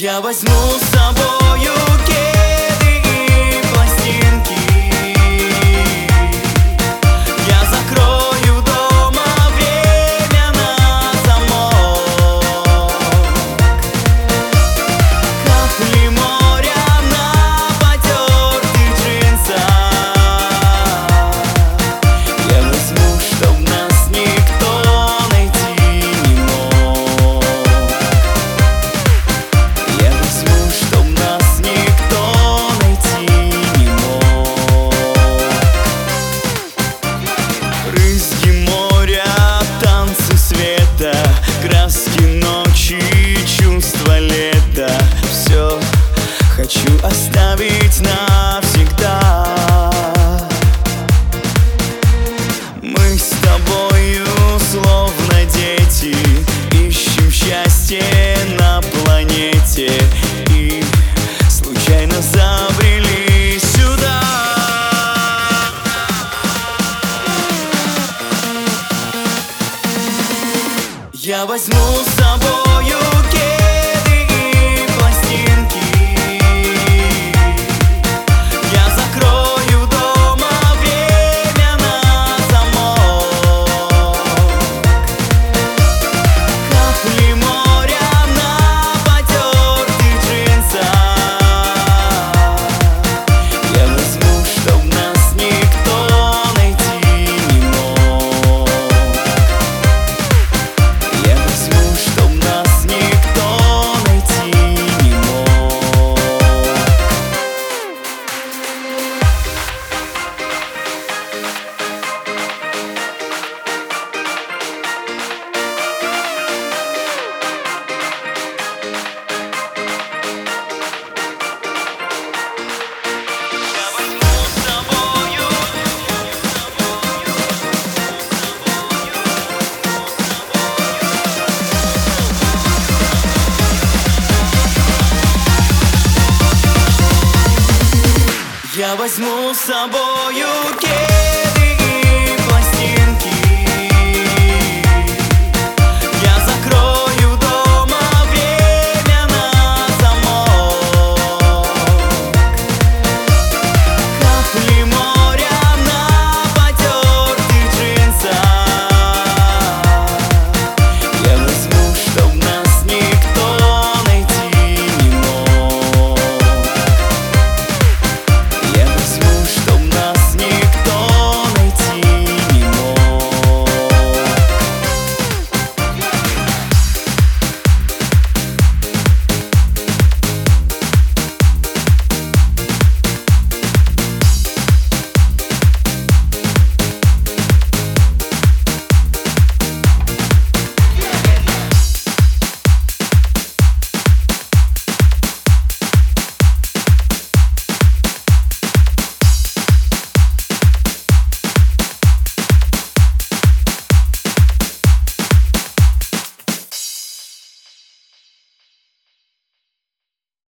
Я возьму с собой месте на планете. И случайно забрели сюда. Я возьму с собой Я возьму с собою кейс